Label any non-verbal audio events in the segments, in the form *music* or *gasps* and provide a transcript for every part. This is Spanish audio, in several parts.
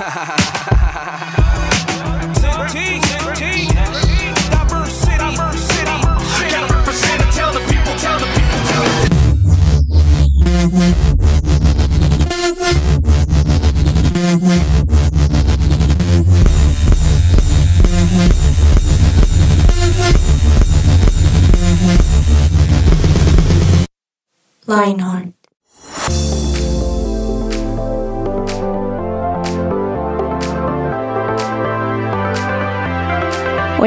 ha ha ha ha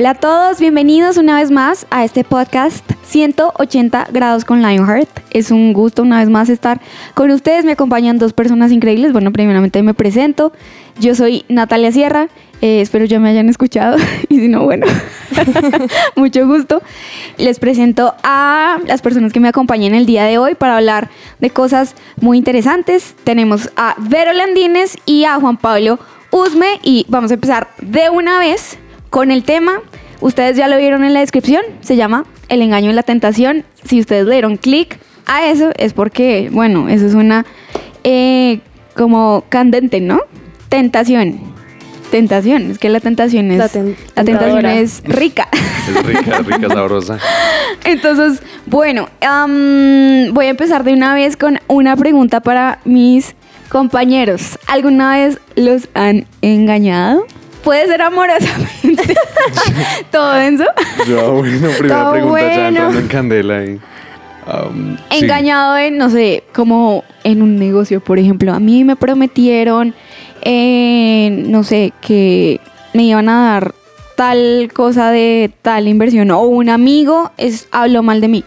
Hola a todos, bienvenidos una vez más a este podcast 180 grados con Lionheart. Es un gusto una vez más estar con ustedes. Me acompañan dos personas increíbles. Bueno, primeramente me presento. Yo soy Natalia Sierra. Eh, espero ya me hayan escuchado. *laughs* y si no, bueno, *laughs* mucho gusto. Les presento a las personas que me acompañan el día de hoy para hablar de cosas muy interesantes. Tenemos a Vero Landines y a Juan Pablo Usme. Y vamos a empezar de una vez con el tema. Ustedes ya lo vieron en la descripción, se llama El engaño y la tentación. Si ustedes le dieron clic a eso es porque, bueno, eso es una eh, como candente, ¿no? Tentación. Tentación, es que la tentación es La ten- la tentación es rica. Es rica, rica, sabrosa. *laughs* Entonces, bueno, voy a empezar de una vez con una pregunta para mis compañeros. ¿Alguna vez los han engañado? Puede ser amorosamente. *laughs* Todo denso. Yo, bueno, primera Todo pregunta ya bueno. entrando en candela. Um, sí. Engañado en, no sé, como en un negocio, por ejemplo. A mí me prometieron, eh, no sé, que me iban a dar tal cosa de tal inversión. O un amigo es, habló mal de mí.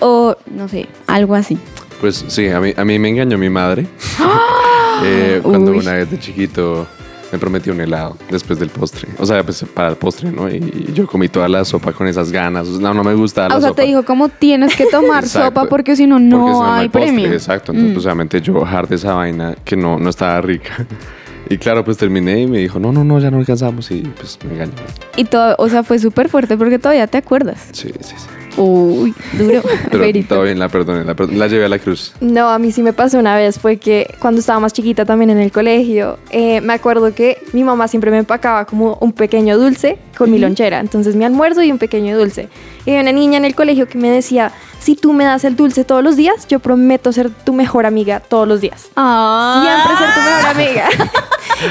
O, no sé, algo así. Pues sí, a mí, a mí me engañó mi madre. *gasps* *laughs* Eh, cuando Uy. una vez de chiquito me prometió un helado después del postre. O sea, pues para el postre, ¿no? Y yo comí toda la sopa con esas ganas. No, no me gusta la Ah, o sea, sopa. te dijo como tienes que tomar *laughs* sopa porque si no, no hay postre, premio. Exacto, entonces Mm. pues, obviamente yo de esa vaina que no, no estaba rica. *laughs* Y claro, pues terminé y me dijo, no, no, no, ya no alcanzamos y pues me engañó. Y todo, o sea, fue súper fuerte porque todavía te acuerdas. Sí, sí, sí. Uy, duro. *laughs* Pero Verito. todo bien, la perdoné, la, perdoné, la llevé a la cruz. No, a mí sí me pasó una vez, fue que cuando estaba más chiquita también en el colegio, eh, me acuerdo que mi mamá siempre me empacaba como un pequeño dulce con mi lonchera, entonces mi almuerzo y un pequeño dulce. Y había una niña en el colegio que me decía, si tú me das el dulce todos los días, yo prometo ser tu mejor amiga todos los días. Ah. Siempre ser tu mejor amiga.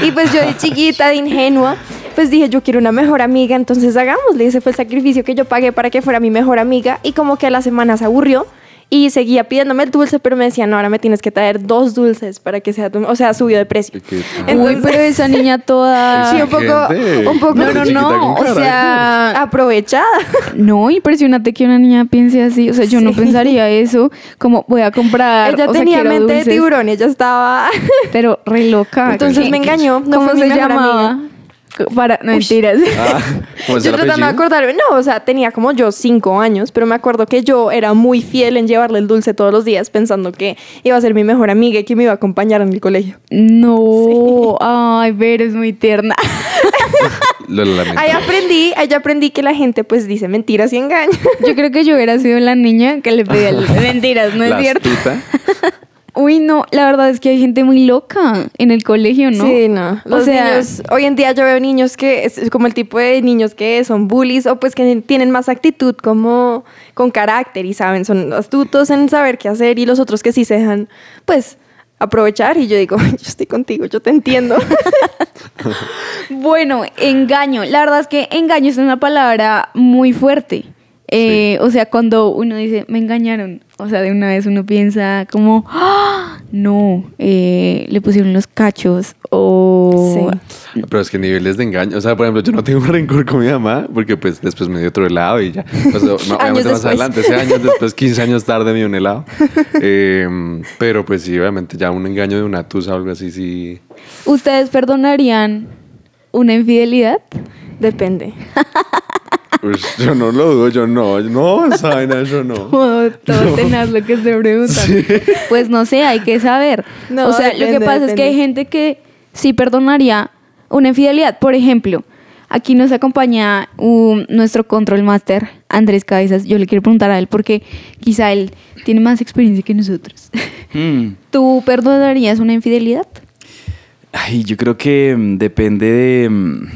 *laughs* y pues yo de chiquita, de ingenua, pues dije, yo quiero una mejor amiga, entonces hagámosle. Ese fue el sacrificio que yo pagué para que fuera mi mejor amiga. Y como que a la semana se aburrió y seguía pidiéndome el dulce, pero me decía, no, ahora me tienes que traer dos dulces para que sea tu... O sea, subió de precio. Y que- Entonces- Uy, pero esa niña toda... *laughs* Sí, un poco, un poco No, no, no. O sea, aprovechada. *laughs* no, impresionante que una niña piense así. O sea, yo no pensaría *laughs* eso. Como voy a comprar. Ella o tenía mente de dulces, tiburón, ella estaba... Pero re loca. Entonces ¿Qué- me engañó, no ¿Cómo fue mi se mejor llamaba? amiga. Para, no mentiras. Ah, *laughs* ¿cómo es Yo tratando de acordarme, no, o sea, tenía como yo cinco años, pero me acuerdo que yo era muy fiel en llevarle el dulce todos los días, pensando que iba a ser mi mejor amiga y que me iba a acompañar en el colegio. No, ay, ver, es muy tierna. *laughs* Lo lamento. Ahí aprendí, ahí aprendí que la gente pues dice mentiras y engaños. Yo creo que yo hubiera sido la niña que le pedía el- *laughs* mentiras, ¿no es La cierto? Uy, no, la verdad es que hay gente muy loca en el colegio, ¿no? Sí, no. O sea- niños, hoy en día yo veo niños que es como el tipo de niños que son bullies o pues que tienen más actitud como con carácter y saben, son astutos en saber qué hacer y los otros que sí se dejan pues aprovechar y yo digo, *laughs* yo estoy contigo, yo te entiendo. *laughs* *laughs* Bueno, engaño. La verdad es que engaño es una palabra muy fuerte. Eh, O sea, cuando uno dice, me engañaron, o sea, de una vez uno piensa como, "Ah, no, eh, le pusieron los cachos o... Sí. Pero es que niveles de engaño. O sea, por ejemplo, yo no tengo un *laughs* rencor con mi mamá porque pues después me dio otro helado y ya. Pues, no, *laughs* obviamente más después. adelante, ese años después, 15 años tarde me dio un helado. *laughs* Eh, pero pues sí, obviamente ya un engaño de una tusa o algo así, sí. ¿Ustedes perdonarían una infidelidad? Depende. Pues yo no lo dudo, yo no. No, esa vaina, yo no. *laughs* Todo, todo tenaz lo que se pregunta. Pues no sé, hay que saber. No, o sea, lo que depende, pasa es que hay gente que sí perdonaría una infidelidad. Por ejemplo, aquí nos acompaña un- nuestro control master, Andrés Cabezas. Yo le quiero preguntar a él porque quizá él tiene más experiencia que nosotros. Mm. *laughs* ¿Tú perdonarías una infidelidad? Ay, yo creo que mm, depende de, mm,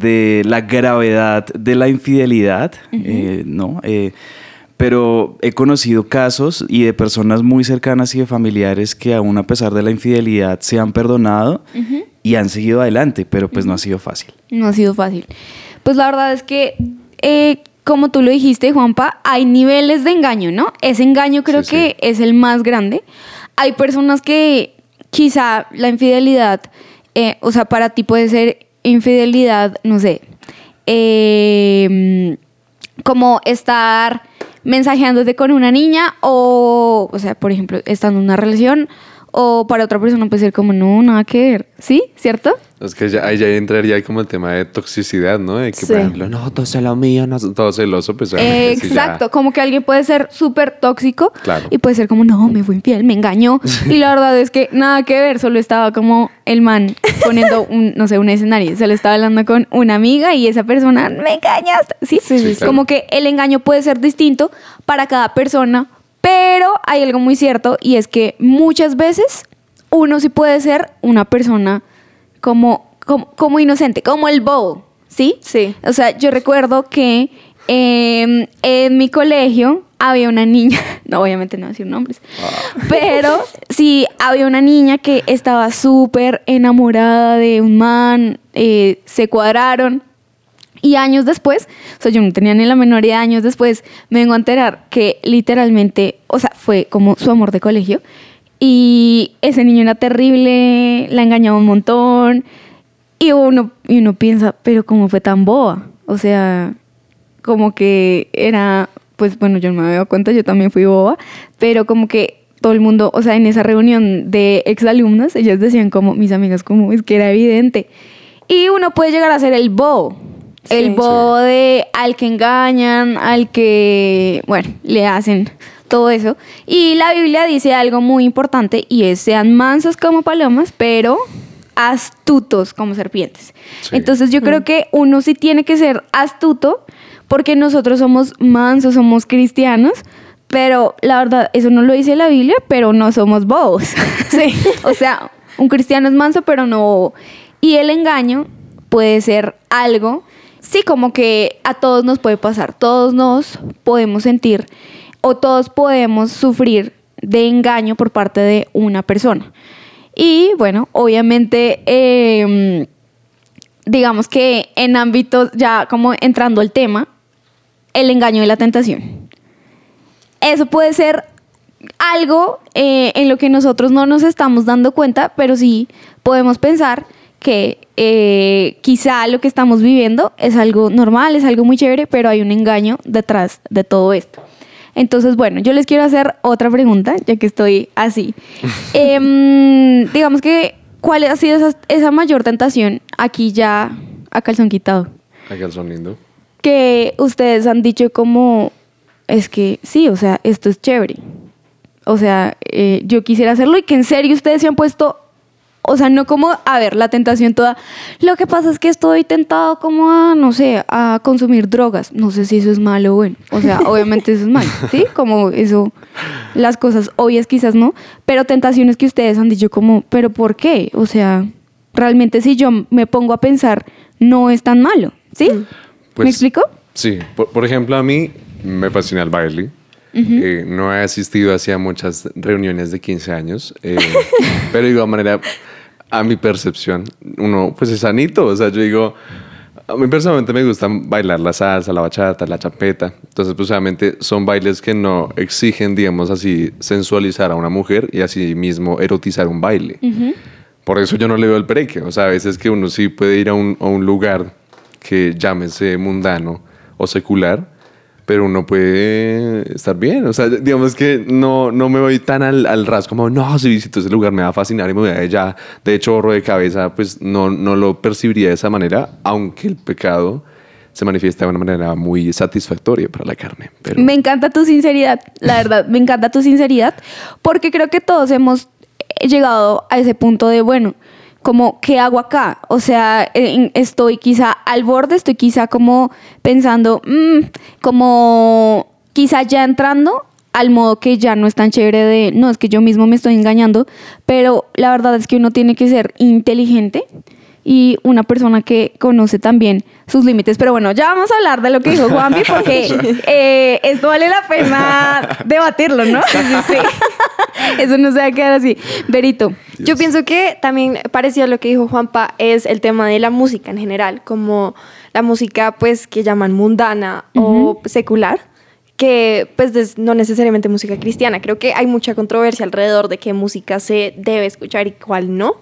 de la gravedad de la infidelidad, eh, ¿no? Eh, pero he conocido casos y de personas muy cercanas y de familiares que aún a pesar de la infidelidad se han perdonado y han seguido adelante, pero pues no ha sido fácil. No ha sido fácil. Pues la verdad es que, eh, como tú lo dijiste, Juanpa, hay niveles de engaño, ¿no? Ese engaño creo Sí, que es el más grande. Hay personas que quizá la infidelidad, eh, o sea, para ti puede ser infidelidad, no sé, eh, como estar mensajeándote con una niña o, o sea, por ejemplo, estando en una relación o para otra persona puede ser como, no, nada que ver, ¿sí? ¿Cierto? Es que ya, ahí ya entraría como el tema de toxicidad, ¿no? De que, Sí. por ejemplo, no, todo es lo mío, no, todo celoso, pues obviamente sí ya- Exacto, como que alguien puede ser súper tóxico Claro. y puede ser como, no, me fue infiel, me engañó. Y la verdad es que nada que ver, solo estaba como el man poniendo un, no sé, un escenario. Se le estaba hablando con una amiga y esa persona, me engañaste. ¿Sí? Sí, sí, sí. Como que el engaño puede ser distinto para cada persona, pero hay algo muy cierto y es que muchas veces uno sí puede ser una persona como, como, como inocente, como el bobo, ¿sí? Sí. O sea, yo recuerdo que eh, en mi colegio había una niña, *laughs* no, obviamente no voy a decir nombres, pero sí había una niña que estaba súper enamorada de un man, eh, se cuadraron. Y años después, o sea, yo no tenía ni la menor idea, años después me vengo a enterar que literalmente, o sea, fue como su amor de colegio. Y ese niño era terrible, la engañaba un montón. Y uno, y uno piensa, pero ¿cómo fue tan boba? O sea, como que era, pues bueno, yo no me había dado cuenta, yo también fui boba, pero como que todo el mundo, o sea, en esa reunión de exalumnas, ellas decían como, mis amigas, como es que era evidente. Y uno puede llegar a ser el bobo. El Sí. bobo de al que engañan, al que, bueno, le hacen todo eso. Y la Biblia dice algo muy importante y es sean mansos como palomas, pero astutos como serpientes. Sí. Entonces yo creo que uno sí tiene que ser astuto porque nosotros somos mansos, somos cristianos, pero la verdad, eso no lo dice la Biblia, pero no somos bobos. *laughs* Sí. o sea, un cristiano es manso, pero no bobo. Y el engaño puede ser algo, sí, como que a todos nos puede pasar, todos nos podemos sentir o todos podemos sufrir de engaño por parte de una persona. Y bueno, obviamente, eh, digamos que en ámbitos, ya como entrando al tema, el engaño y la tentación. Eso puede ser algo eh, en lo que nosotros no nos estamos dando cuenta, pero sí podemos pensar que eh, quizá lo que estamos viviendo es algo normal, es algo muy chévere, pero hay un engaño detrás de todo esto. Entonces, bueno, yo les quiero hacer otra pregunta, ya que estoy así. *laughs* Em, digamos que, ¿cuál ha sido esa, esa mayor tentación aquí ya a calzón quitado? Acá el son lindo. que ustedes han dicho como, es que sí, o sea, esto es chévere. O sea, eh, yo quisiera hacerlo y que en serio ustedes se han puesto, o sea, no como, a ver, la tentación toda. Lo que pasa es que estoy tentado como a, no sé, a consumir drogas. No sé si eso es malo o bueno. O sea, obviamente eso es malo, ¿sí? *laughs* Como eso, las cosas obvias quizás no, pero tentaciones que ustedes han dicho como, pero ¿por qué? O sea, realmente si yo me pongo a pensar, no es tan malo, ¿sí? Pues, ¿Me explico? Sí, por, por ejemplo, a mí me fascina el baile. Eh, no he asistido hacia muchas reuniones de 15 años, eh, *laughs* pero de igual manera, a mi percepción, uno pues es sanito. O sea, yo digo, a mí personalmente me gusta bailar la salsa, la bachata, la champeta. Entonces, pues obviamente son bailes que no exigen, digamos así, sensualizar a una mujer y así mismo erotizar un baile. Por eso yo no le veo el break. O sea, a veces que uno sí puede ir a un, a un lugar que llámese mundano o secular, pero uno puede estar bien. O sea, digamos que no, no me voy tan al, al ras como, no, si visito ese lugar me va a fascinar y me voy a ya de chorro de cabeza, pues no, no lo percibiría de esa manera, aunque el pecado se manifiesta de una manera muy satisfactoria para la carne. Me encanta tu sinceridad, la verdad, me encanta tu sinceridad, porque creo que todos hemos llegado a ese punto de, bueno, como, ¿qué hago acá? O sea, estoy quizá al borde, estoy quizá como pensando, mm, como quizá ya entrando al modo que ya no es tan chévere de, no, es que yo mismo me estoy engañando, pero la verdad es que uno tiene que ser inteligente y una persona que conoce también sus límites. Pero bueno, ya vamos a hablar de lo que dijo Juanpi porque *laughs* eh, esto vale la pena debatirlo, ¿no? Sí, sí, sí. *laughs* Eso no se va a quedar así. Berito. Yo pienso que también parecido a lo que dijo Juanpa es el tema de la música en general, como la música pues que llaman mundana o secular que pues no necesariamente música cristiana. Creo que hay mucha controversia alrededor de qué música se debe escuchar y cuál no.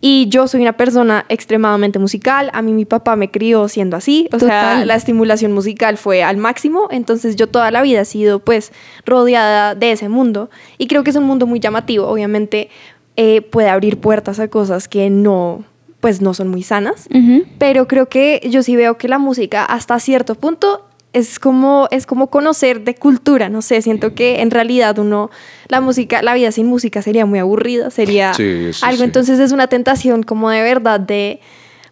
Y yo soy una persona extremadamente musical. A mí mi papá me crió siendo así. O sea, la estimulación musical fue al máximo. Entonces yo toda la vida he sido pues rodeada de ese mundo. Y creo que es un mundo muy llamativo. Obviamente eh, puede abrir puertas a cosas que no pues no son muy sanas. Pero creo que yo sí veo que la música hasta cierto punto es como, es como conocer de cultura, no sé, siento que en realidad uno, la música, la vida sin música sería muy aburrida, sería algo, entonces es una tentación como de verdad de,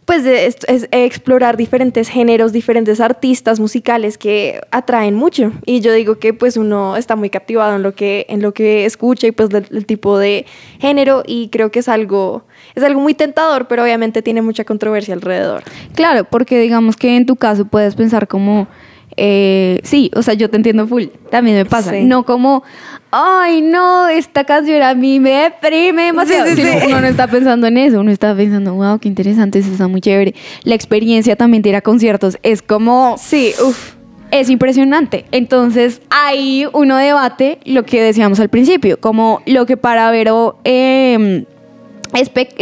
pues de, es, explorar diferentes géneros, diferentes artistas musicales que atraen mucho. Y yo digo que pues uno está muy captivado en lo que, en lo que escucha y pues el tipo de género y creo que es algo, es algo muy tentador, pero obviamente tiene mucha controversia alrededor. Claro, porque digamos que en tu caso puedes pensar como eh, sí, o sea, yo te entiendo full, también me pasa. No como, ay, no, esta canción a mí me deprime demasiado. Uno no está pensando en eso, uno está pensando, wow, qué interesante, eso está muy chévere. La experiencia también de ir a conciertos es como, sí, uff. Es impresionante. Entonces, ahí uno debate lo que decíamos al principio, como lo que para Vero eh,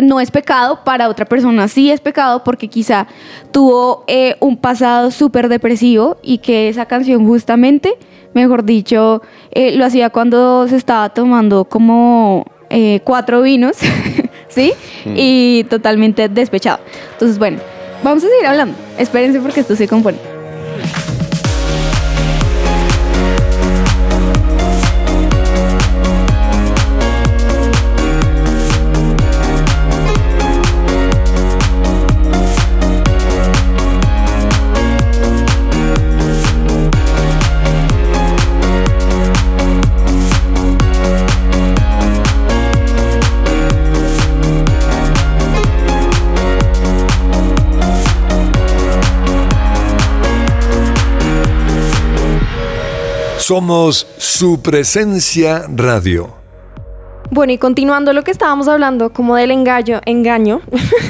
no es pecado, para otra persona sí es pecado porque quizá tuvo eh, un pasado súper depresivo y que esa canción justamente, mejor dicho, eh, lo hacía cuando se estaba tomando como eh, cuatro vinos, *laughs* ¿sí? Mm. Y totalmente despechado. Entonces, bueno, vamos a seguir hablando. Espérense porque esto se compone. Somos su presencia radio. Bueno, y continuando lo que estábamos hablando, como del engaño, engaño,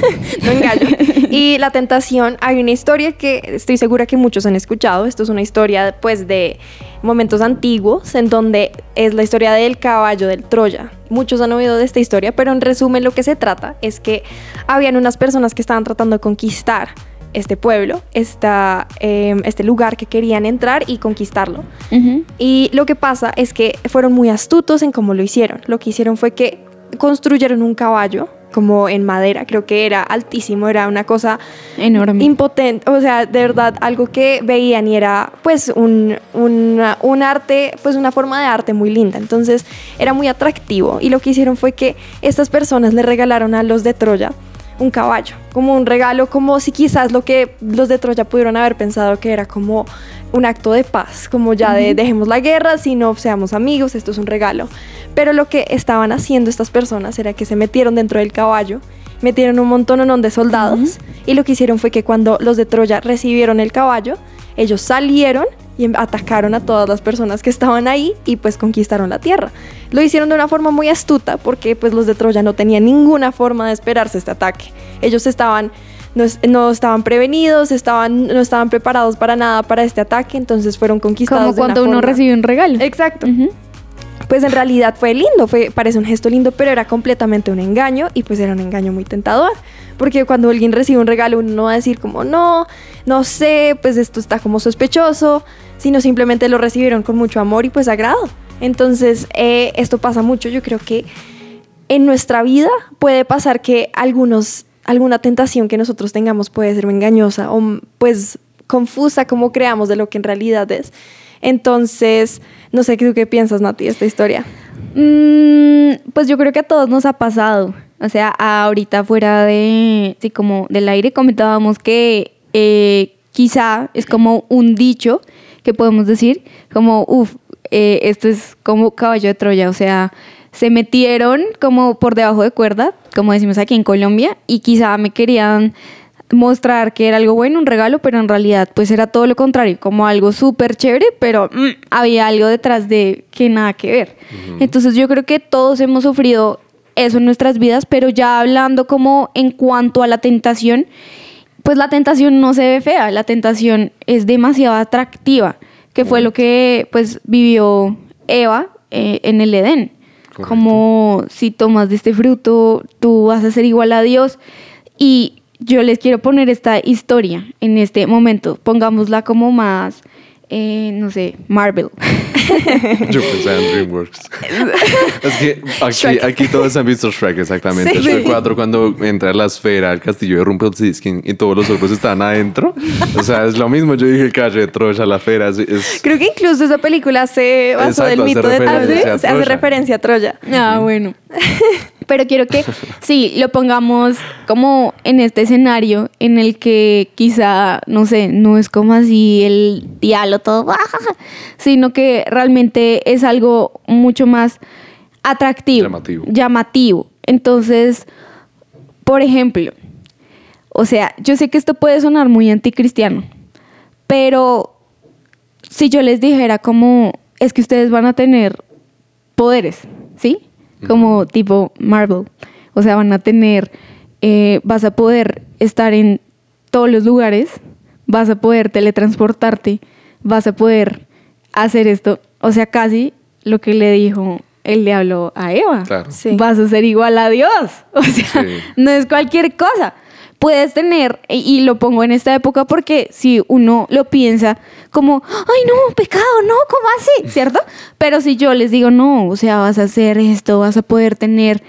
*laughs* no engaño, y la tentación, hay una historia que estoy segura que muchos han escuchado. Esto es una historia, pues, de momentos antiguos, en donde es la historia del caballo del Troya. Muchos han oído de esta historia, pero en resumen lo que se trata es que habían unas personas que estaban tratando de conquistar este pueblo, esta, em, este lugar que querían entrar y conquistarlo. Y lo que pasa es que fueron muy astutos en cómo lo hicieron. Lo que hicieron fue que construyeron un caballo como en madera, creo que era altísimo, era una cosa enorme, impotente, o sea, de verdad algo que veían y era pues un, un arte, pues una forma de arte muy linda, entonces era muy atractivo. Y lo que hicieron fue que estas personas le regalaron a los de Troya un caballo, como un regalo, como si quizás lo que los de Troya pudieron haber pensado que era como un acto de paz, como ya de dejemos la guerra, si no seamos amigos, esto es un regalo. Pero lo que estaban haciendo estas personas era que se metieron dentro del caballo, metieron un montón de soldados y lo que hicieron fue que cuando los de Troya recibieron el caballo, ellos salieron y atacaron a todas las personas que estaban ahí y pues conquistaron la tierra. Lo hicieron de una forma muy astuta porque pues los de Troya no tenían ninguna forma de esperarse este ataque. Ellos estaban no, estaban prevenidos, estaban, no estaban preparados para nada para este ataque, entonces fueron conquistados. Como cuando uno recibe un regalo. Exacto. Pues en realidad fue lindo, fue, parece un gesto lindo, pero era completamente un engaño y pues era un engaño muy tentador. Porque cuando alguien recibe un regalo uno no va a decir como no, no sé, pues esto está como sospechoso, sino simplemente lo recibieron con mucho amor y pues agrado. Entonces eh, esto pasa mucho, yo creo que en nuestra vida puede pasar que algunos, alguna tentación que nosotros tengamos puede ser engañosa o pues confusa como creamos de lo que en realidad es. Entonces, no sé tú qué piensas, Nati, de esta historia. Mm, pues yo creo que a todos nos ha pasado. O sea, ahorita fuera de, sí, como del aire comentábamos que eh, quizá es como un dicho que podemos decir, como, uff, eh, esto es como caballo de Troya, o sea, se metieron como por debajo de cuerda, como decimos aquí en Colombia, y quizá me querían mostrar que era algo bueno, un regalo, pero en realidad pues era todo lo contrario, como algo súper chévere, pero mm, había algo detrás de que nada que ver. Entonces yo creo que todos hemos sufrido eso en nuestras vidas, pero ya hablando como en cuanto a la tentación, pues la tentación no se ve fea, la tentación es demasiado atractiva, que fue lo que pues vivió Eva eh, en el Edén. Correcto. Como si tomas de este fruto, tú vas a ser igual a Dios. Y yo les quiero poner esta historia en este momento. Pongámosla como más, eh, no sé, Marvel. *laughs* Yo pensaba en DreamWorks. *laughs* es que aquí, aquí todos han visto Shrek, exactamente. Sí. Shrek 4 cuando entra a la esfera, al castillo de Rumpelstiltskin y todos los ojos están adentro. O sea, es lo mismo. Yo dije el calle de Troya, la fera. Es, es- Creo que incluso esa película se basó Exacto, del hace mito de Troya. referencia a Se hace referencia a Troya. Ah, bueno. *laughs* Pero quiero que sí, lo pongamos como en este escenario en el que quizá, no sé, no es como así el diálogo todo, *laughs* sino que realmente es algo mucho más atractivo. Llamativo. Llamativo. Entonces, por ejemplo, o sea, yo sé que esto puede sonar muy anticristiano, pero si yo les dijera como es que ustedes van a tener poderes, ¿sí? Como tipo Marvel. O sea, van a tener, eh, vas a poder estar en todos los lugares, vas a poder teletransportarte, vas a poder hacer esto. O sea, casi lo que le dijo el diablo a Eva. Claro. Sí. Vas a ser igual a Dios. *laughs* O sea, Sí. no es cualquier cosa. Puedes tener, y y lo pongo en esta época porque si uno lo piensa como, ay no, pecado, no, ¿cómo así? ¿Cierto? Pero si yo les digo, no, o sea, vas a hacer esto, vas a poder tener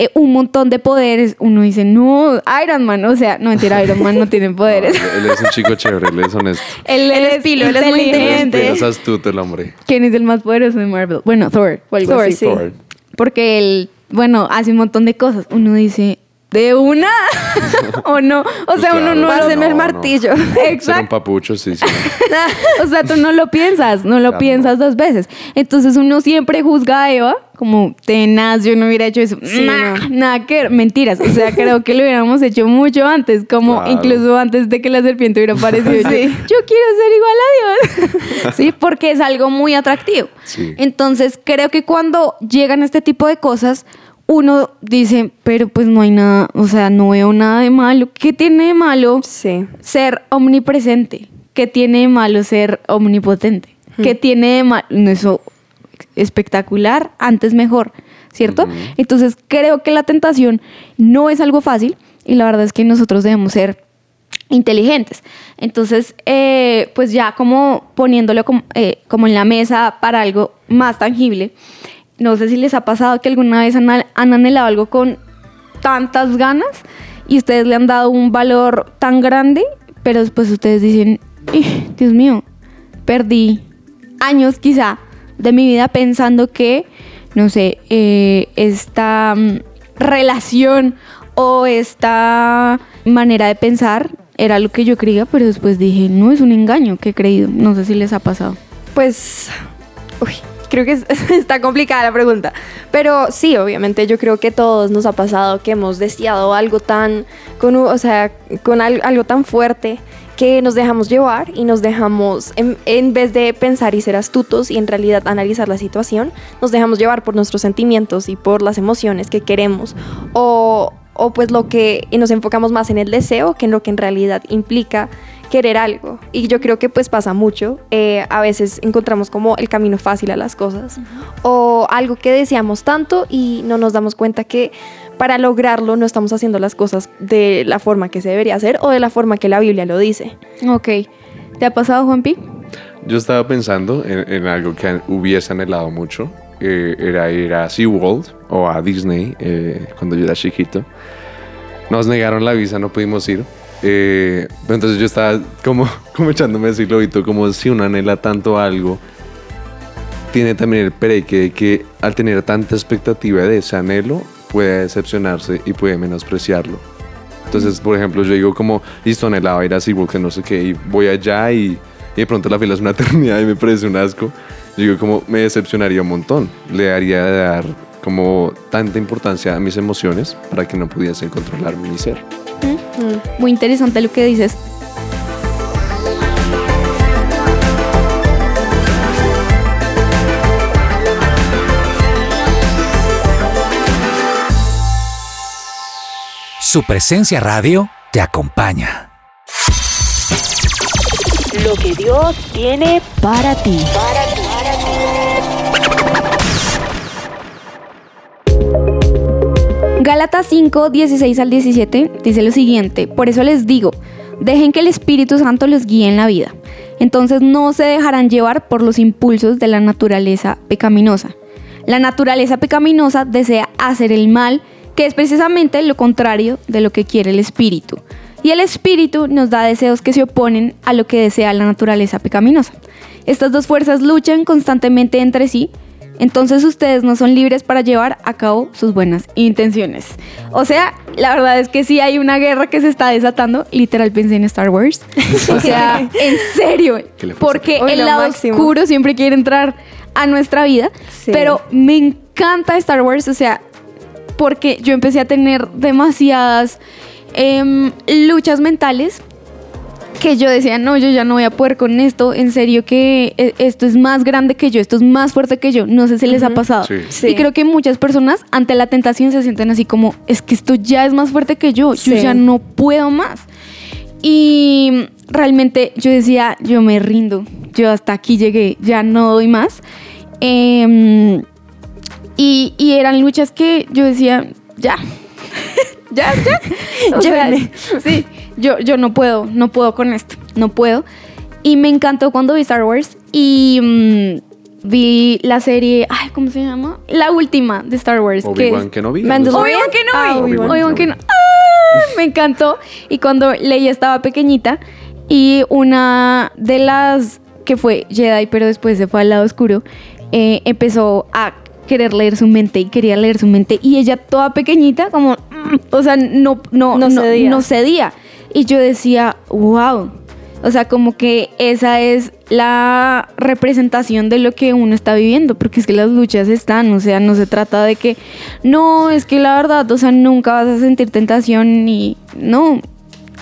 eh, un montón de poderes, uno dice, no, Iron Man, o sea, no mentira, Iron Man no *laughs* tiene poderes. No, él es un chico chévere, él es honesto. *laughs* Él, Él es pilo, él es muy Él es, inteligente. es astuto el hombre. ¿Quién es el más poderoso de Marvel? Bueno, Thor o algo Thor, así. sí. Thor. Porque él, bueno, hace un montón de cosas. Uno dice, ¿de una? *laughs* ¿O no? O Pues sea, uno claro, no no, hace Páseme el no. martillo. Ser un *laughs* Exacto. papucho, sí, sí. *laughs* O sea, tú no lo piensas, no lo Claro, piensas dos veces. Entonces uno siempre juzga a Eva como tenaz, yo no hubiera hecho eso. Sí, Nah, no. Nada que mentiras. O sea, creo que lo hubiéramos hecho mucho antes, como Claro. incluso antes de que la serpiente hubiera aparecido. Yo, Sí. yo quiero ser igual a Dios. sí, porque es algo muy atractivo. Sí. Entonces, creo que cuando llegan este tipo de cosas, uno dice, pero pues no hay nada, o sea, no veo nada de malo. ¿Qué tiene de malo? Sí. ser omnipresente. ¿Qué tiene de malo ser omnipotente? ¿Qué tiene de malo? No, eso espectacular, antes mejor, ¿cierto? Entonces creo que la tentación no es algo fácil y la verdad es que nosotros debemos ser inteligentes. Entonces, eh, pues ya como poniéndolo como, eh, como en la mesa para algo más tangible, no sé si les ha pasado que alguna vez han, anhelado algo con tantas ganas y ustedes le han dado un valor tan grande, pero después ustedes dicen, "Ih, Dios mío, perdí años quizá de mi vida pensando que, no sé, eh, esta mm, relación o esta manera de pensar era lo que yo creía, pero después dije, no, es un engaño que he creído. No sé si les ha pasado. Pues, uy, creo que es- *laughs* está complicada la pregunta. Pero sí, obviamente, yo creo que todos nos ha pasado que hemos deseado algo tan, con, o sea, con al- algo tan fuerte que nos dejamos llevar y nos dejamos, en, en vez de pensar y ser astutos y en realidad analizar la situación, nos dejamos llevar por nuestros sentimientos y por las emociones que queremos o, o pues lo que y nos enfocamos más en el deseo que en lo que en realidad implica querer algo. Y yo creo que pues pasa mucho. Eh, a veces encontramos como el camino fácil a las cosas o algo que deseamos tanto y no nos damos cuenta que para lograrlo no estamos haciendo las cosas de la forma que se debería hacer o de la forma que la Biblia lo dice. Ok. ¿Te ha pasado, Juanpi? Yo estaba pensando en, en algo que hubiese anhelado mucho. eh, era ir a SeaWorld o a Disney eh, cuando yo era chiquito. Nos negaron la visa, no pudimos ir. Eh, entonces yo estaba como, *laughs* como echándome ese globito, como si uno anhela tanto algo, tiene también el pereque de que al tener tanta expectativa de ese anhelo, puede decepcionarse y puede menospreciarlo. Entonces, por ejemplo, yo digo como, listo, anhelaba ir a SeaWorld, que no sé qué, y voy allá y, y de pronto la fila es una *laughs* eternidad y me parece un asco. Yo digo, como me decepcionaría un montón. Le haría dar como tanta importancia a mis emociones para que no pudiesen controlar mi ser. Muy interesante lo que dices. Su presencia radio te acompaña. Lo que Dios tiene Para ti. Gálatas 5, 16 al 17 dice lo siguiente, por eso les digo, dejen que el Espíritu Santo los guíe en la vida, entonces no se dejarán llevar por los impulsos de la naturaleza pecaminosa. La naturaleza pecaminosa desea hacer el mal, que es precisamente lo contrario de lo que quiere el Espíritu. Y el Espíritu nos da deseos que se oponen a lo que desea la naturaleza pecaminosa. Estas dos fuerzas luchan constantemente entre sí, entonces ustedes no son libres para llevar a cabo sus buenas intenciones. O sea, la verdad es que sí hay una guerra que se está desatando. Literal pensé en Star Wars. *laughs* O sea, en serio. Porque el lado máximo. oscuro siempre quiere entrar a nuestra vida. Sí. Pero me encanta Star Wars. O sea, porque yo empecé a tener demasiadas em, luchas mentales que yo decía, no, yo ya no voy a poder con esto, en serio que eh, esto es más grande que yo, esto es más fuerte que yo, no sé si les ha pasado. Sí. Sí. Y creo que muchas personas ante la tentación se sienten así como, es que esto ya es más fuerte que yo, yo ya no puedo más. Y realmente yo decía, yo me rindo, yo hasta aquí llegué, ya no doy más. Em, y, y eran luchas que yo decía, ya, *laughs* ya, *laughs* ya. O sea, sí, yo, yo no puedo, no puedo con esto, no puedo. Y me encantó cuando vi Star Wars y mm, vi la serie, ay, ¿cómo se llama? La última de Star Wars. que Obi-Wan Kenobi. Mandalorian. Obi-Wan Kenobi. Ah, Obi-Wan Kenobi. ¡Ah! Me encantó. Y cuando Leia estaba pequeñita y una de las que fue Jedi, pero después se fue al lado oscuro, eh, empezó a querer leer su mente y quería leer su mente y ella toda pequeñita como mm, o sea no no No cedía. no cedía. Y yo decía wow o sea como que esa es la representación de lo que uno está viviendo porque es que las luchas están o sea no se trata de que no es que la verdad o sea nunca vas a sentir tentación ni no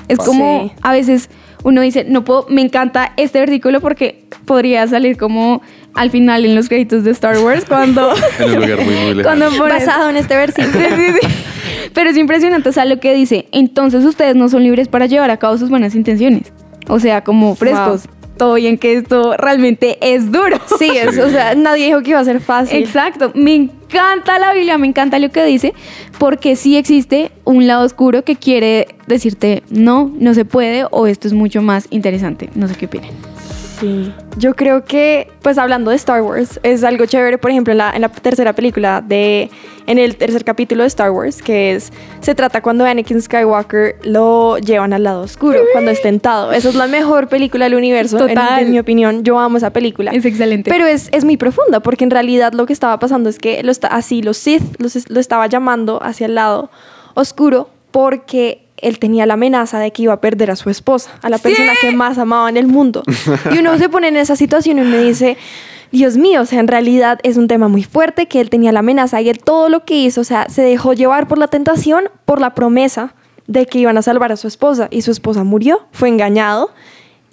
es como Sí. a veces uno dice, no puedo, me encanta este versículo porque podría salir como al final en los créditos de Star Wars cuando, *laughs* En un lugar muy, muy *laughs* lejano. cuando pones- Basado en este versículo. *laughs* Sí, sí, sí. Pero es impresionante, o sea, lo que dice, entonces ustedes no son libres para llevar a cabo sus buenas intenciones. O sea, como frescos. Todo bien que esto realmente es duro. Sí, es, o sea, nadie dijo que iba a ser fácil. Exacto, me encanta la Biblia, me encanta lo que dice, porque sí existe un lado oscuro que quiere decirte no, no se puede o esto es mucho más interesante. No sé qué opinan. Sí. Yo creo que, pues hablando de Star Wars, es algo chévere, por ejemplo, en la, en la tercera película de, en el tercer capítulo de Star Wars, que es, se trata cuando Anakin Skywalker lo llevan al lado oscuro, cuando es tentado. Esa es la mejor película del universo, en- Total. En, mi opinión. Yo amo esa película. Es excelente. Pero es, es muy profunda, porque en realidad lo que estaba pasando es que lo está, así los Sith los, lo estaba llamando hacia el lado oscuro porque él tenía la amenaza de que iba a perder a su esposa, a la persona que más amaba en el mundo. Y uno se pone en esa situación y uno dice, Dios mío, o sea, en realidad es un tema muy fuerte que él tenía la amenaza y él todo lo que hizo, o sea, se dejó llevar por la tentación, por la promesa de que iban a salvar a su esposa y su esposa murió, fue engañado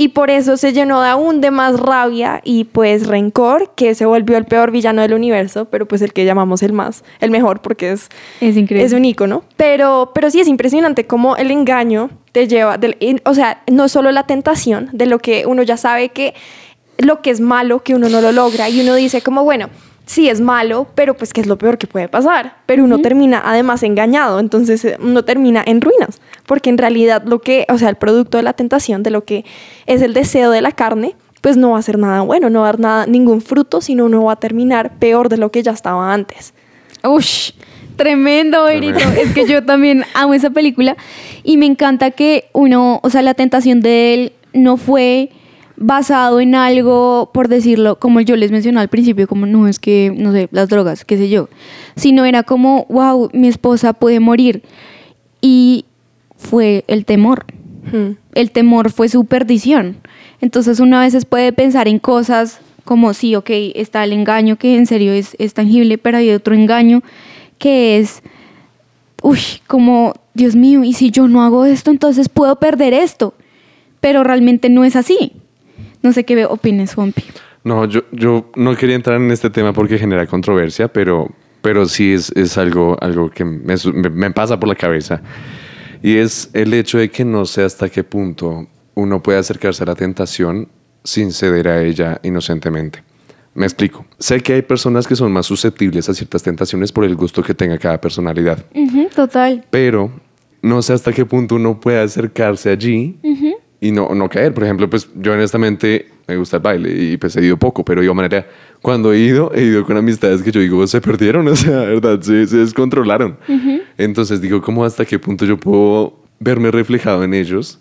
y por eso se llenó de aún de más rabia y pues rencor, que se volvió el peor villano del universo, pero pues el que llamamos el más, el mejor porque es, Es increíble. es un ícono. Pero, pero sí es impresionante cómo el engaño te lleva, del- o sea, no solo la tentación de lo que uno ya sabe que lo que es malo, que uno no lo logra y uno dice como, bueno, sí es malo, pero pues que es lo peor que puede pasar. Pero uno termina además engañado, entonces eh, uno termina en ruinas, porque en realidad lo que, o sea, el producto de la tentación, de lo que es el deseo de la carne, pues no va a ser nada bueno, no va a dar nada, ningún fruto, sino uno va a terminar peor de lo que ya estaba antes. Ush, tremendo, Berito. Es que yo también *laughs* amo esa película y me encanta que uno, o sea, la tentación de él no fue basado en algo, por decirlo, como yo les mencioné al principio, como no es que, no sé, las drogas, qué sé yo, sino era como, wow, mi esposa puede morir. Y fue el temor. Hmm. El temor fue su perdición. Entonces una veces puede pensar en cosas como sí, ok, está el engaño que en serio es, es tangible, pero hay otro engaño que es, uy, como, Dios mío, y si yo no hago esto, entonces puedo perder esto, pero realmente no es así. No sé qué opines, Juanpi. No, yo, yo no quería entrar en este tema porque genera controversia, pero, pero sí es, es algo, algo que me, me- pasa por la cabeza. Y es el hecho de que no sé hasta qué punto uno puede acercarse a la tentación sin ceder a ella inocentemente. Me explico. Sé que hay personas que son más susceptibles a ciertas tentaciones por el gusto que tenga cada personalidad, Ujú, total. pero no sé hasta qué punto uno puede acercarse allí y no, no caer. Por ejemplo, pues yo honestamente me gusta el baile y pues he ido poco, pero digo, manera, cuando he ido, he ido con amistades que yo digo, se perdieron, *laughs* o sea, ¿verdad? Se, se descontrolaron. Entonces digo, ¿cómo hasta qué punto yo puedo verme reflejado en ellos?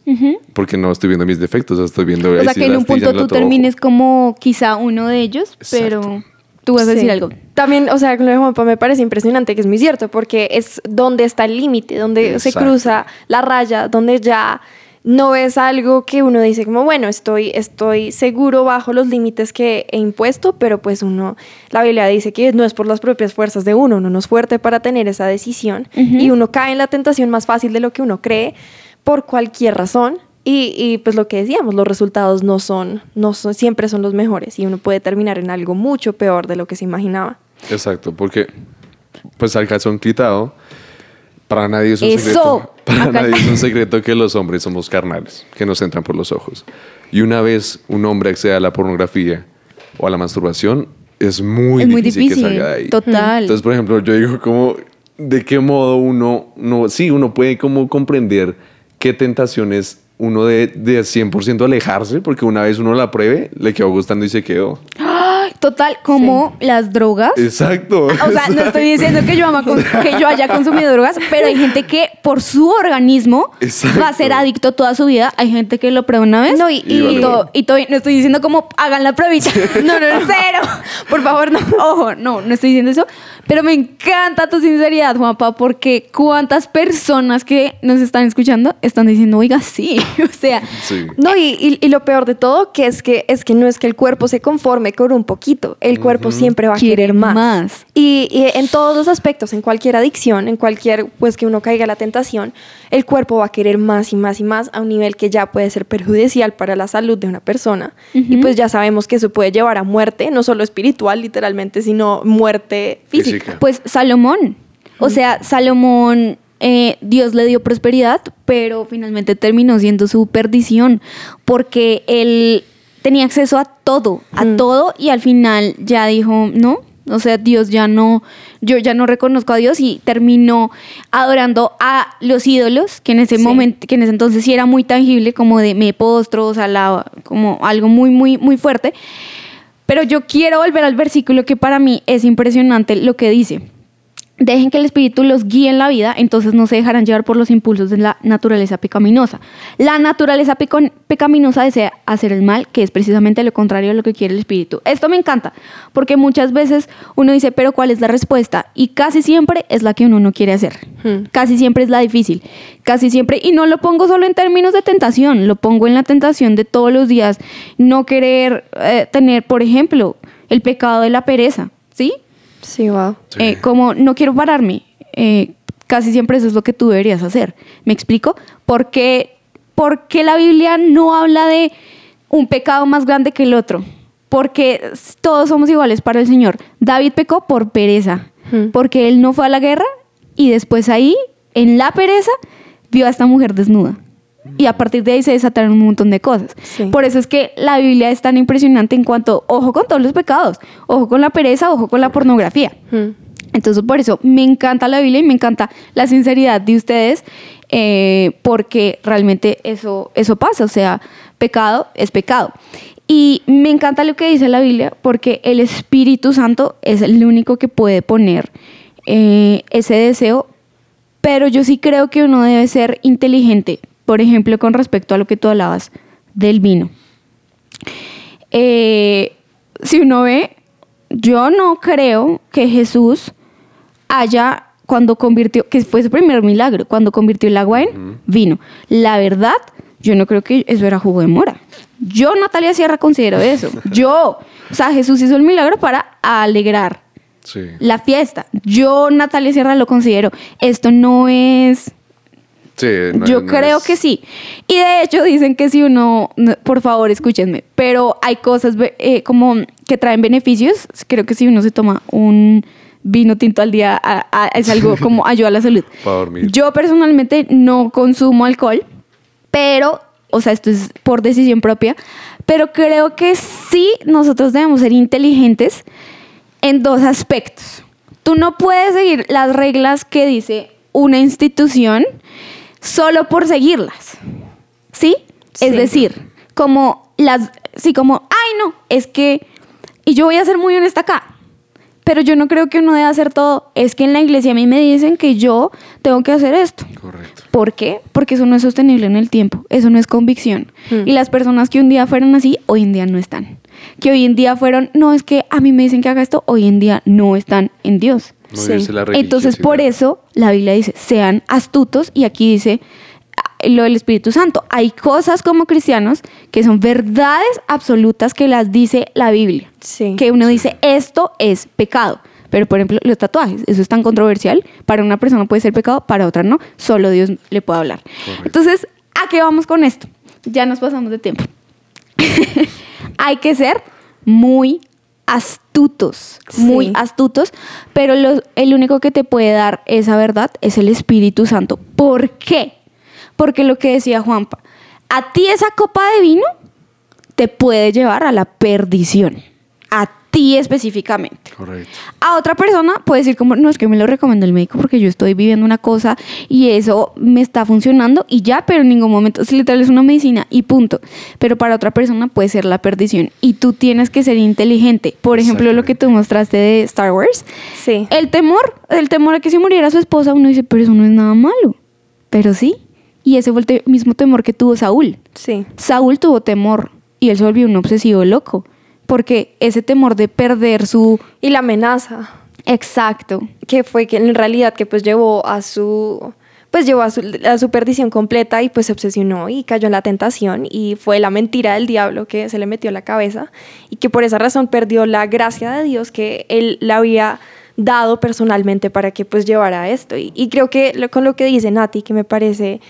Porque no estoy viendo mis defectos, o sea, estoy viendo... O sea, que en un punto tú otro ojo. termines como quizá uno de ellos, pero Exacto. tú vas a decir Sí. algo. También, o sea, con lo de Juanpa me parece impresionante, que es muy cierto, porque es donde está el límite, donde se Exacto. cruza la raya, donde ya no es algo que uno dice como, bueno, estoy, estoy seguro bajo los límites que he impuesto, pero pues uno, la Biblia dice que no es por las propias fuerzas de uno, uno no es fuerte para tener esa decisión y uno cae en la tentación más fácil de lo que uno cree por cualquier razón. Y, y, pues lo que decíamos, los resultados no son, no son, siempre son los mejores y uno puede terminar en algo mucho peor de lo que se imaginaba. Exacto, porque pues al calzón quitado, para nadie es un Eso. secreto. *laughs* Para Acá- nadie es un secreto que los hombres somos carnales, que nos entran por los ojos. Y una vez un hombre accede a la pornografía o a la masturbación, es muy es muy difícil, difícil. que salga de ahí. Total. Entonces, por ejemplo, yo digo como, ¿de qué modo uno, no, sí, uno puede como comprender qué tentaciones uno de, de 100% alejarse, porque una vez uno la pruebe, le quedó gustando y se quedó. Total, como las drogas. Exacto. O sea, no estoy diciendo que yo, ama con- que yo haya consumido drogas, pero hay gente que por su organismo Exacto. va a ser adicto toda su vida. Hay gente que lo prueba una vez. No, y- Y no estoy diciendo como hagan la pruebita. *laughs* No, no, no, cero. Por favor, no. Ojo, no, no estoy diciendo eso. Pero me encanta tu sinceridad, Juanpa, porque cuántas personas que nos están escuchando están diciendo, oiga, sí. *laughs* O sea, Sí. No, y, y- y lo peor de todo, que es que es que no es que el cuerpo se conforme con un poquito, el cuerpo siempre va a Quiere querer más. más. Y, y en todos los aspectos, en cualquier adicción, en cualquier, pues que uno caiga a la tentación, el cuerpo va a querer más y más y más a un nivel que ya puede ser perjudicial para la salud de una persona. Y pues ya sabemos que eso puede llevar a muerte, no solo espiritual literalmente, sino muerte física. Pues Salomón. O sea, Salomón, eh, Dios le dio prosperidad, pero finalmente terminó siendo su perdición, porque él tenía acceso a todo, a todo, y al final ya dijo, no. O sea, Dios ya no, yo ya no reconozco a Dios y terminó adorando a los ídolos, que en ese Sí. momento, que en ese entonces sí era muy tangible, como de me postro, o sea, la- como algo muy, muy, muy fuerte. Pero yo quiero volver al versículo que para mí es impresionante lo que dice. Dejen que el Espíritu los guíe en la vida, entonces no se dejarán llevar por los impulsos de la naturaleza pecaminosa. La naturaleza pecaminosa desea hacer el mal, que es precisamente lo contrario a lo que quiere el Espíritu. Esto me encanta, porque muchas veces uno dice, pero ¿cuál es la respuesta? Y casi siempre es la que uno no quiere hacer. Hmm. Casi siempre es la difícil. Casi siempre, y no lo pongo solo en términos de tentación, lo pongo en la tentación de todos los días. No querer eh, tener, por ejemplo, el pecado de la pereza, ¿sí? Sí, wow. Eh, como no quiero pararme, eh, casi siempre eso es lo que tú deberías hacer. ¿Me explico? Porque, porque la Biblia no habla de un pecado más grande que el otro. Porque todos somos iguales para el Señor. David pecó por pereza, Hmm. porque él no fue a la guerra y después ahí, en la pereza, vio a esta mujer desnuda. Y a partir de ahí se desataron un montón de cosas. Sí. Por eso es que la Biblia es tan impresionante en cuanto, ojo con todos los pecados, ojo con la pereza, ojo con la pornografía. Hmm. Entonces, por eso me encanta la Biblia y me encanta la sinceridad de ustedes, eh, porque realmente eso, eso pasa, o sea, pecado es pecado. Y me encanta lo que dice la Biblia, porque el Espíritu Santo es el único que puede poner eh, ese deseo, pero yo sí creo que uno debe ser inteligente, por ejemplo, con respecto a lo que tú hablabas del vino. Eh, si uno ve, yo no creo que Jesús haya, cuando convirtió, que fue su primer milagro, cuando convirtió el agua en vino. La verdad, Yo no creo que eso era jugo de mora. Yo, Natalia Sierra, considero eso. *laughs* Yo. O sea, Jesús hizo el milagro para alegrar Sí. la fiesta. Yo, Natalia Sierra, lo considero. Esto no es Sí, no- yo no creo es- que sí. Y de hecho dicen que si uno, no, por favor, escúchenme, pero hay cosas eh, como que traen beneficios. Creo que si uno se toma un vino tinto al día, a- a- es algo *laughs* como ayuda a la salud. Para dormir. Yo personalmente no consumo alcohol, pero, o sea, esto es por decisión propia, pero creo que sí nosotros debemos ser inteligentes en dos aspectos. Tú no puedes seguir las reglas que dice una institución solo por seguirlas. ¿Sí? Sí. Es decir, como las, sí, como, ay no, es que, y yo voy a ser muy honesta acá, pero yo no creo que uno deba hacer todo. Es que en la iglesia a mí me dicen que yo tengo que hacer esto. Correcto. ¿Por qué? Porque eso no es sostenible en el tiempo, eso no es convicción. Y las personas que un día fueron así, hoy en día no están. Que hoy en día fueron, no es que a mí me dicen que haga esto, hoy en día no están en Dios. No Sí. la Entonces, por eso la Biblia dice, sean astutos y aquí dice ah, lo del Espíritu Santo. Hay cosas como cristianos que son verdades absolutas que las dice la Biblia. Sí. Que uno dice, esto es pecado. Pero, por ejemplo, los tatuajes, eso es tan controversial. Para una persona puede ser pecado, para otra no. Solo Dios le puede hablar. Correcto. Entonces, ¿a qué vamos con esto? Ya nos pasamos de tiempo. *laughs* Hay que ser muy astutos, muy astutos, pero el único que te puede dar esa verdad es el Espíritu Santo. ¿Por qué? Porque lo que decía Juanpa, a ti esa copa de vino te puede llevar a la perdición, a ti específicamente. Correcto. A otra persona puede decir como, no, es que me lo recomendó el médico porque yo estoy viviendo una cosa y eso me está funcionando y ya, pero en ningún momento, es literal es una medicina y punto. Pero para otra persona puede ser la perdición y tú tienes que ser inteligente. Por ejemplo, lo que tú mostraste de Star Wars, Sí. el temor, el temor a que se muriera su esposa, uno dice, pero eso no es nada malo. Pero sí. Y ese fue el te- mismo temor que tuvo Saúl. Sí. Saúl tuvo temor y él se volvió un obsesivo loco. Porque ese temor de perder su... Y la amenaza. Exacto. que fue que en realidad que pues llevó a su pues llevó a su, a su perdición completa y pues se obsesionó y cayó en la tentación y fue la mentira del diablo que se le metió a la cabeza y que por esa razón perdió la gracia de Dios que él le había dado personalmente para que pues llevara esto y, y creo que lo- con lo que dice Nati que me parece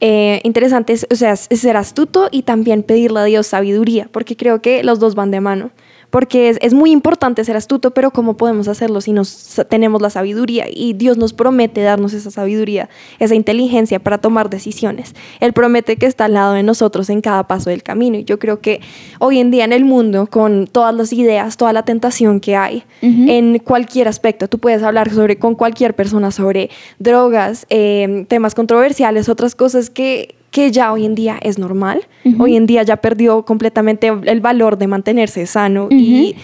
eh, interesante es, o sea, ser astuto y también pedirle a Dios sabiduría porque creo que los dos van de mano porque es, es muy importante ser astuto, pero ¿cómo podemos hacerlo si nos, tenemos la sabiduría? Y Dios nos promete darnos esa sabiduría, esa inteligencia para tomar decisiones. Él promete que está al lado de nosotros en cada paso del camino. Y yo creo que hoy en día en el mundo, con todas las ideas, toda la tentación que hay, en cualquier aspecto, tú puedes hablar sobre, con cualquier persona sobre drogas, eh, temas controversiales, otras cosas que que ya hoy en día es normal. Hoy en día ya perdió completamente el valor de mantenerse sano y,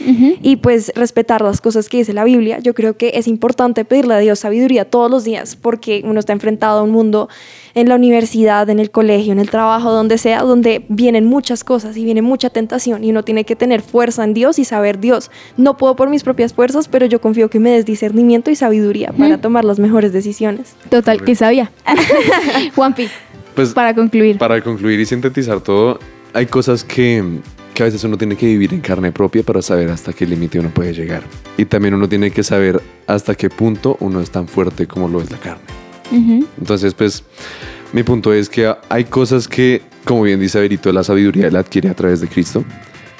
y pues respetar las cosas que dice la Biblia. Yo creo que es importante pedirle a Dios sabiduría todos los días porque uno está enfrentado a un mundo en la universidad, en el colegio, en el trabajo, donde sea, donde vienen muchas cosas y viene mucha tentación y uno tiene que tener fuerza en Dios y saber Dios. No puedo por mis propias fuerzas, pero yo confío que me des discernimiento y sabiduría para tomar las mejores decisiones. Total, que sabía. *laughs* Juanpi, Pues para concluir. Para concluir y sintetizar todo, hay cosas que, que a veces uno tiene que vivir en carne propia para saber hasta qué límite uno puede llegar. Y también uno tiene que saber hasta qué punto uno es tan fuerte como lo es la carne. Ujú. Entonces, pues, mi punto es que hay cosas que, como bien dice Verito, la sabiduría la adquiere a través de Cristo,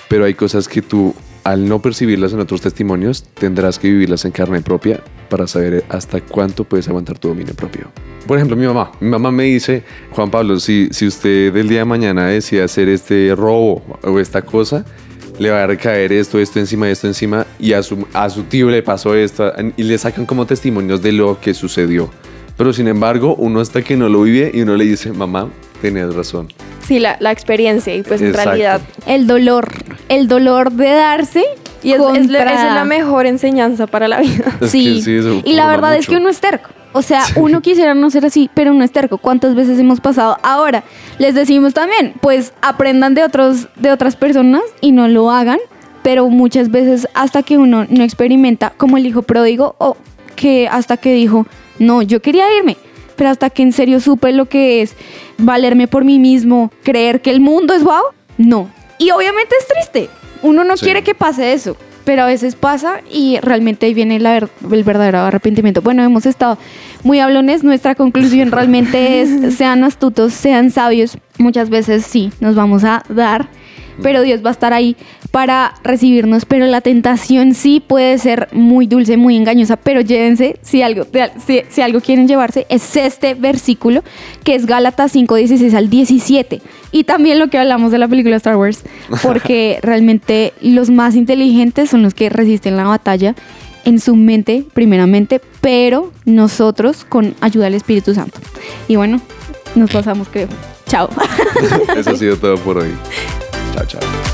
pero hay cosas que tú, al no percibirlas en otros testimonios, tendrás que vivirlas en carne propia para saber hasta cuánto puedes aguantar tu dominio propio. Por ejemplo, mi mamá. Mi mamá me dice, Juan Pablo, si, si usted del día de mañana decide hacer este robo o esta cosa, le va a recaer esto, esto encima, esto encima, y a su, a su tío le pasó esto, y le sacan como testimonios de lo que sucedió. Pero sin embargo, uno hasta que no lo vive y uno le dice, mamá, tenías razón. Sí, la, la experiencia y pues en Exacto. realidad El dolor. El dolor de darse. Y es, es la- contra- esa es la mejor enseñanza para la vida. *laughs* Es sí. que sí, eso y la verdad es que uno es terco. O sea, uno quisiera no ser así, pero uno es terco. ¿Cuántas veces hemos pasado? Ahora, les decimos también, pues aprendan de, otros, de otras personas y no lo hagan, pero muchas veces hasta que uno no experimenta, como el hijo pródigo, o que hasta que dijo, no, yo quería irme, pero hasta que en serio supe lo que es valerme por mí mismo, creer que el mundo es wow, no. Y obviamente es triste. Uno no Sí. quiere que pase eso, pero a veces pasa y realmente ahí viene la ver- el verdadero arrepentimiento. Bueno, hemos estado muy hablones. Nuestra conclusión *laughs* realmente es sean astutos, sean sabios. Muchas veces sí, nos vamos a dar, pero Dios va a estar ahí para recibirnos. Pero la tentación sí puede ser muy dulce, muy engañosa. Pero llévense, si algo, si, si algo quieren llevarse, es este versículo que es Gálatas 5, 16 al 17. Y también lo que hablamos de la película Star Wars, porque *laughs* realmente los más inteligentes son los que resisten la batalla en su mente, primeramente, pero nosotros con ayuda del Espíritu Santo. Y bueno, nos pasamos, creo. Chao. *laughs* Eso ha sido todo por hoy. Chao, chao.